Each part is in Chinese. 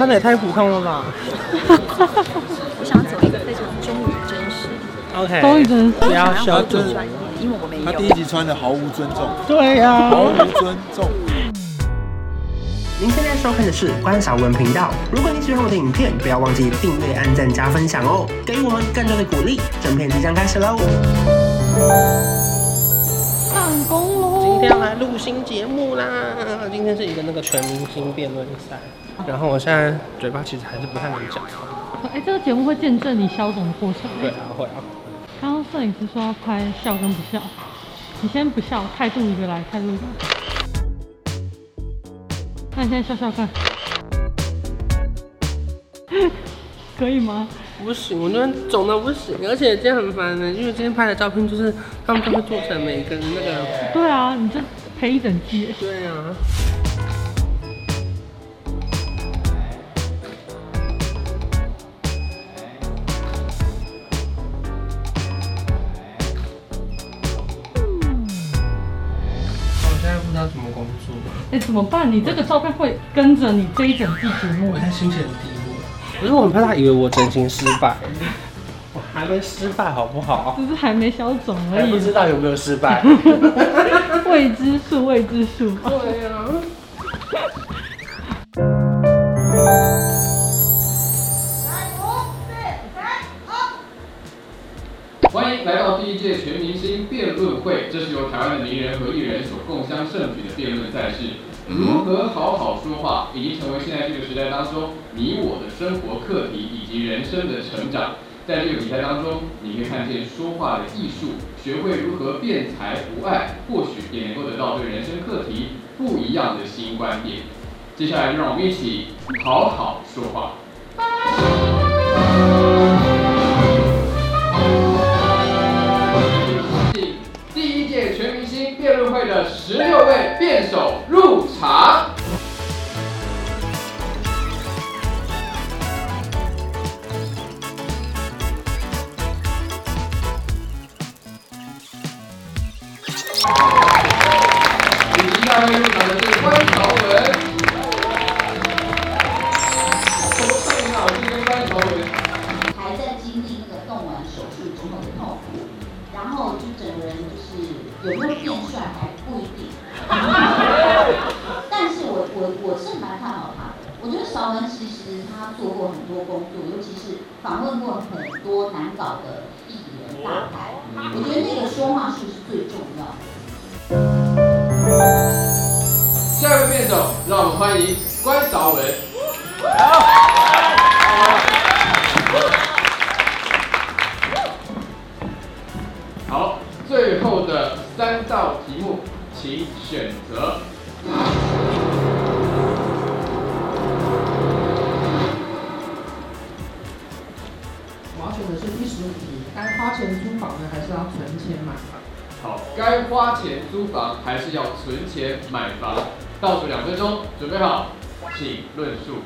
穿的也太普通了吧？我想走一个非常忠于真实。OK，忠于真实，不要小专业，因为我没有。他第一集穿的毫无尊重。对呀、啊，毫无尊重。您现在收看的是关韶文频道。如果您喜欢我的影片，不要忘记订阅、按赞、加分享哦，给予我们更多的鼓励。整片即将开始喽！要来录新节目啦！今天是一个那个全明星辩论赛，然后我现在嘴巴其实还是不太能讲。哎，这个节目会见证你消肿的过程。对啊，会啊。刚刚摄影师说要拍笑跟不笑，你先不笑，态度一个来，态度一个。那你现在笑笑看，可以吗？不行，我那边肿的不行，而且今天很烦呢，因为今天拍的照片就是他们都会做成每个人那个。对啊，你这赔一整季。对啊。不知道怎么工作？哎，怎么办？你这个照片会跟着你这一整季节目。我现在心情很低落。可是我很怕他以为我真心失败。我还没失败，好不好？只是还没消肿而已。不知道有没有失败。未知数，未知数。对啊。欢迎来到第一届全明星辩论会，这是由台湾的名人和艺人所共襄盛举的辩论赛事。如何好好说话，已经成为现在这个时代当中你我的生活课题以及人生的成长。在这个比赛当中，你可以看见说话的艺术，学会如何辩才无碍，或许也能够得到对人生课题不一样的新观点。接下来，就让我们一起好好说话。第一届全明星辩论会的十六位辩手入场。有没有变帅还不一定。但是我我我是蛮看好他的。我觉得韶文其实他做过很多工作，尤其是访问过很多难搞的艺人大牌。我觉得那个说话术是最重要的。下一位辩手，让我们欢迎关韶文。好，选择。我要选的是第十五题，该花钱租房呢，还是要存钱买房？好，该花钱租房还是要存钱买房？倒数两分钟，准备好，请论述。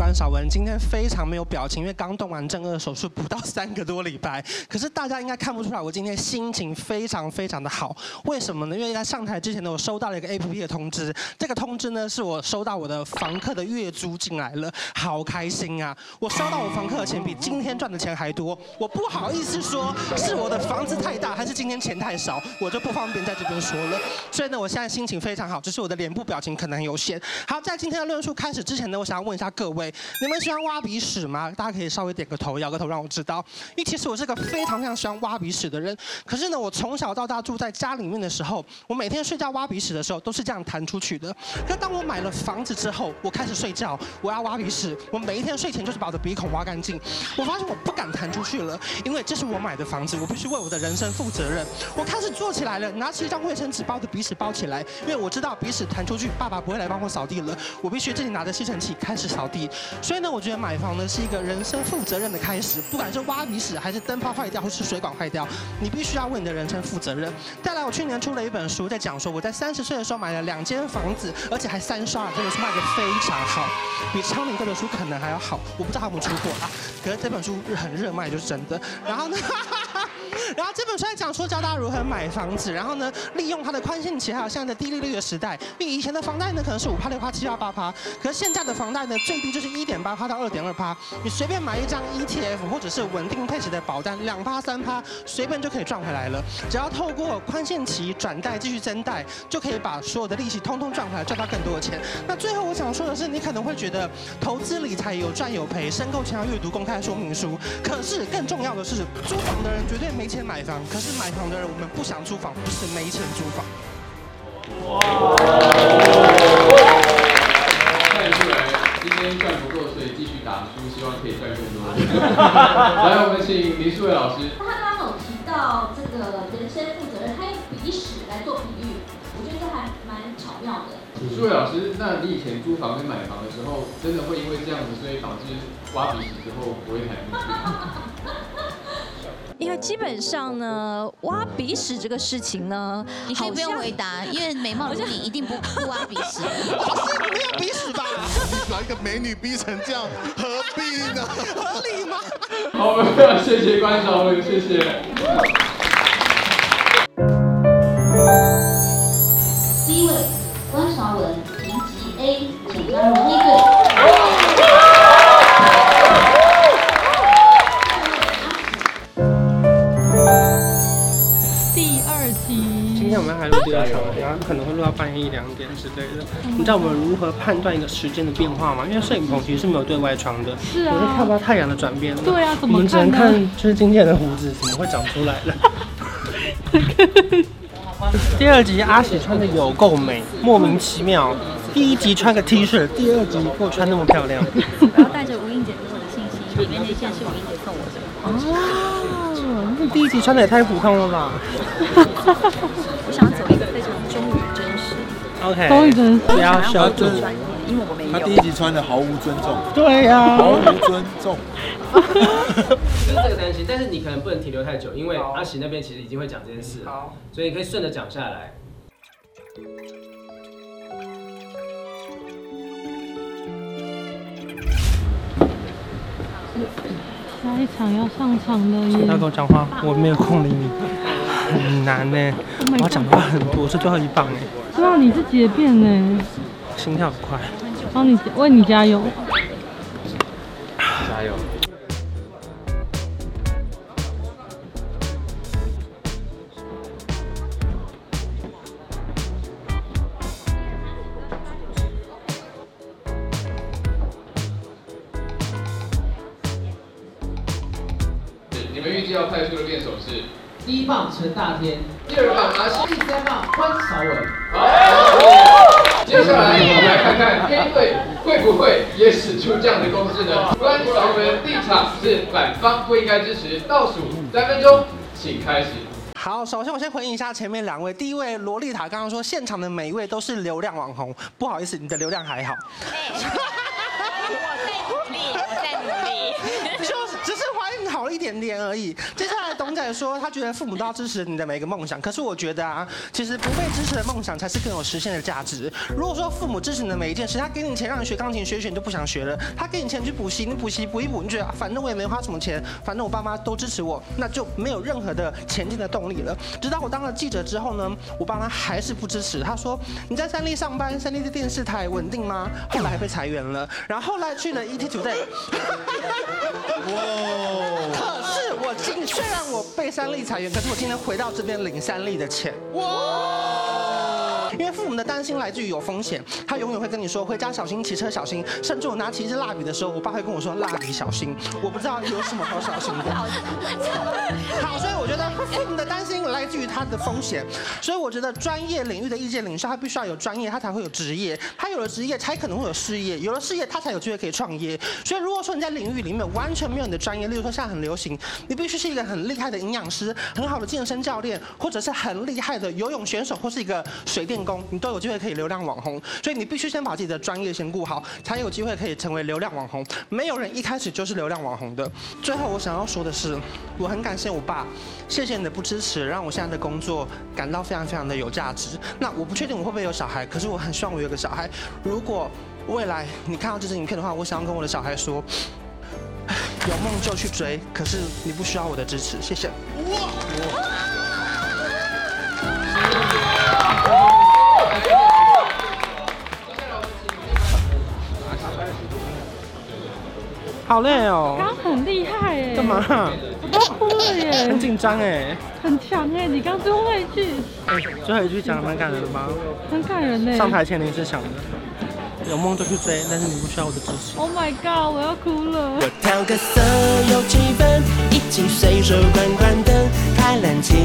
关韶文，今天非常没有表情，因为刚动完正顎手术不到三个多礼拜。可是大家应该看不出来，我今天心情非常非常的好。为什么呢？因为在上台之前呢，我收到了一个 APP 的通知。这个通知呢，是我收到我的房客的月租进来了，好开心啊！我收到我房客的钱比今天赚的钱还多。我不好意思说是我的房子太大，还是今天钱太少，我就不方便在这边说了。所以呢，我现在心情非常好，只是我的脸部表情可能有限。好，在今天的论述开始之前呢，我想要问一下各位。你们喜欢挖鼻屎吗？大家可以稍微点个头，摇个头，让我知道。因为其实我是个非常非常喜欢挖鼻屎的人。可是呢，我从小到大住在家里面的时候，我每天睡觉挖鼻屎的时候都是这样弹出去的。可当我买了房子之后，我开始睡觉，我要挖鼻屎，我每一天睡前就是把我的鼻孔挖干净。我发现我不敢弹出去了，因为这是我买的房子，我必须为我的人生负责任。我开始坐起来了，拿起一张卫生纸把我的鼻屎包起来，因为我知道鼻屎弹出去，爸爸不会来帮我扫地了。我必须自己拿着吸尘器开始扫地。所以呢，我觉得买房呢是一个人生负责任的开始，不管是挖鼻屎还是灯泡坏掉或是水管坏掉，你必须要为你的人生负责任。再来，我去年出了一本书，在讲说我在三十岁的时候买了两间房子，而且还三刷，真的是卖得非常好，比昌明哥的书可能还要好。我不知道他有没有出货啊，可是这本书很热卖，就是真的。然后呢？然后这本书在讲说教大家如何买房子，然后呢，利用它的宽限期，还有现在的低利率的时代。因为以前的房贷呢，可能是五趴六趴七趴八趴，可是现在的房贷呢，最低就是一点八趴到二点二趴。你随便买一张 ETF 或者是稳定配置的保单，两趴三趴，随便就可以赚回来了。只要透过宽限期转贷继续增贷，就可以把所有的利息通通赚回来，赚到更多的钱。那最后我想说的是，你可能会觉得投资理财有赚有赔，申购前要阅读公开说明书。可是更重要的是，租房的人绝对没钱买房，可是买房的人，我们不想租房，不是没钱租房。哇！看出来今天赚不够，所以继续打书，希望可以赚更多。来，我们请林书伟老师。他刚刚有提到这个人生负责任，他用鼻屎来做比喻，我觉得这还蛮巧妙的。书伟老师，那你以前租房跟买房的时候，真的会因为这样子，所以导致挖鼻屎之后不会太进去？因为基本上呢，挖鼻屎这个事情呢，你可以不用回答，因为美貌如你一定不 不挖鼻屎。老师没有鼻屎吧？你把一个美女逼成这样，何必呢？合理吗？好，我们非常谢谢关韶文，谢谢。第一位，关韶文，评级 A，请加入黑队。然后可能会录到半夜一两点之类的。你知道我们如何判断一个时间的变化吗？因为摄影棚其实是没有对外窗的，是啊，我是看不到太阳的转变的。对啊，怎么？我们只能看就是今天的胡子怎么会长出来了。第二集阿喜穿的有够美，莫名其妙。第一集穿个 T 恤，第二集给我穿那么漂亮。我要带着吴英姐给我的信息，里面那件是吴英姐送我的。哦，那第一集穿的也太普通了吧？我想要走一个非常忠于真实。OK，忠于真实，不要小专注。因为我没有。他第一集穿的毫无尊重。对呀、啊，毫无尊重。就是这个担心，但是你可能不能停留太久，因为阿喜那边其实已经会讲这件事了，所以你可以顺着讲下来。下一场要上场了耶！不要跟我讲话，我没有空理你，很难呢。我要讲的话很多，是最后一棒哎。知道你自己也变呢，心跳很快。帮你为你，加油！要派出的辩手是第一棒陈大天，第二棒阿信，第三棒关韶文。好，接下来我们来看看黑队会不会也使出这样的攻势呢？关韶文立场是反方不应该支持，倒数三分钟，请开始。好，首先我先回应一下前面两位，第一位萝莉塔刚刚说现场的每一位都是流量网红，不好意思，你的流量还好。我在努力，我在努力。就只是怀孕好了一点点而已。接下来董仔说，他觉得父母都要支持你的每一个梦想，可是我觉得啊，其实不被支持的梦想才是更有实现的价值。如果说父母支持你的每一件事，他给你钱让你学钢琴，学学你就不想学了；他给你钱去补习，你补习补一补，你觉得反正我也没花什么钱，反正我爸妈都支持我，那就没有任何的前进的动力了。直到我当了记者之后呢，我爸妈还是不支持。他说：“你在三立上班，三立的电视台稳定吗？”后来还被裁员了，然后后来去了 ETtoday。哇！我今虽然我被三立裁员，可是我今天回到这边领三立的钱。哇！因为父母的担心来自于有风险，他永远会跟你说回家小心，骑车小心。甚至我拿起一支蜡笔的时候，我爸会跟我说蜡笔小心。我不知道有什么好小心的。好，所以我觉得父母的担心来自于他的风险。所以我觉得专业领域的意见领袖，他必须要有专业，他才会有职业。他有了职业，才可能会有事业。有了事业，他才有机会可以创业。所以如果说你在领域里面完全没有你的专业，例如说现在很流行，你必须是一个很厉害的营养师、很好的健身教练，或者是很厉害的游泳选手，或是一个水电工。你都有机会可以流量网红。所以你必须先把自己的专业先顾好，才有机会可以成为流量网红。没有人一开始就是流量网红的。最后我想要说的是，我很感谢我爸，谢谢你的不支持，让我现在的工作感到非常非常的有价值。那我不确定我会不会有小孩，可是我很希望我有个小孩。如果未来你看到这支影片的话，我想要跟我的小孩说，有梦就去追，可是你不需要我的支持，谢谢。好累哦。刚很厉害耶。干嘛？我都哭了耶。很紧张哎很强哎你刚最后一句最后一句讲的蛮感人的吗？很感人呢上台前你是想的有梦就去追但是你不需要我的支持。Oh my god 我要哭了。我调个色有气氛一起随手关关灯开冷静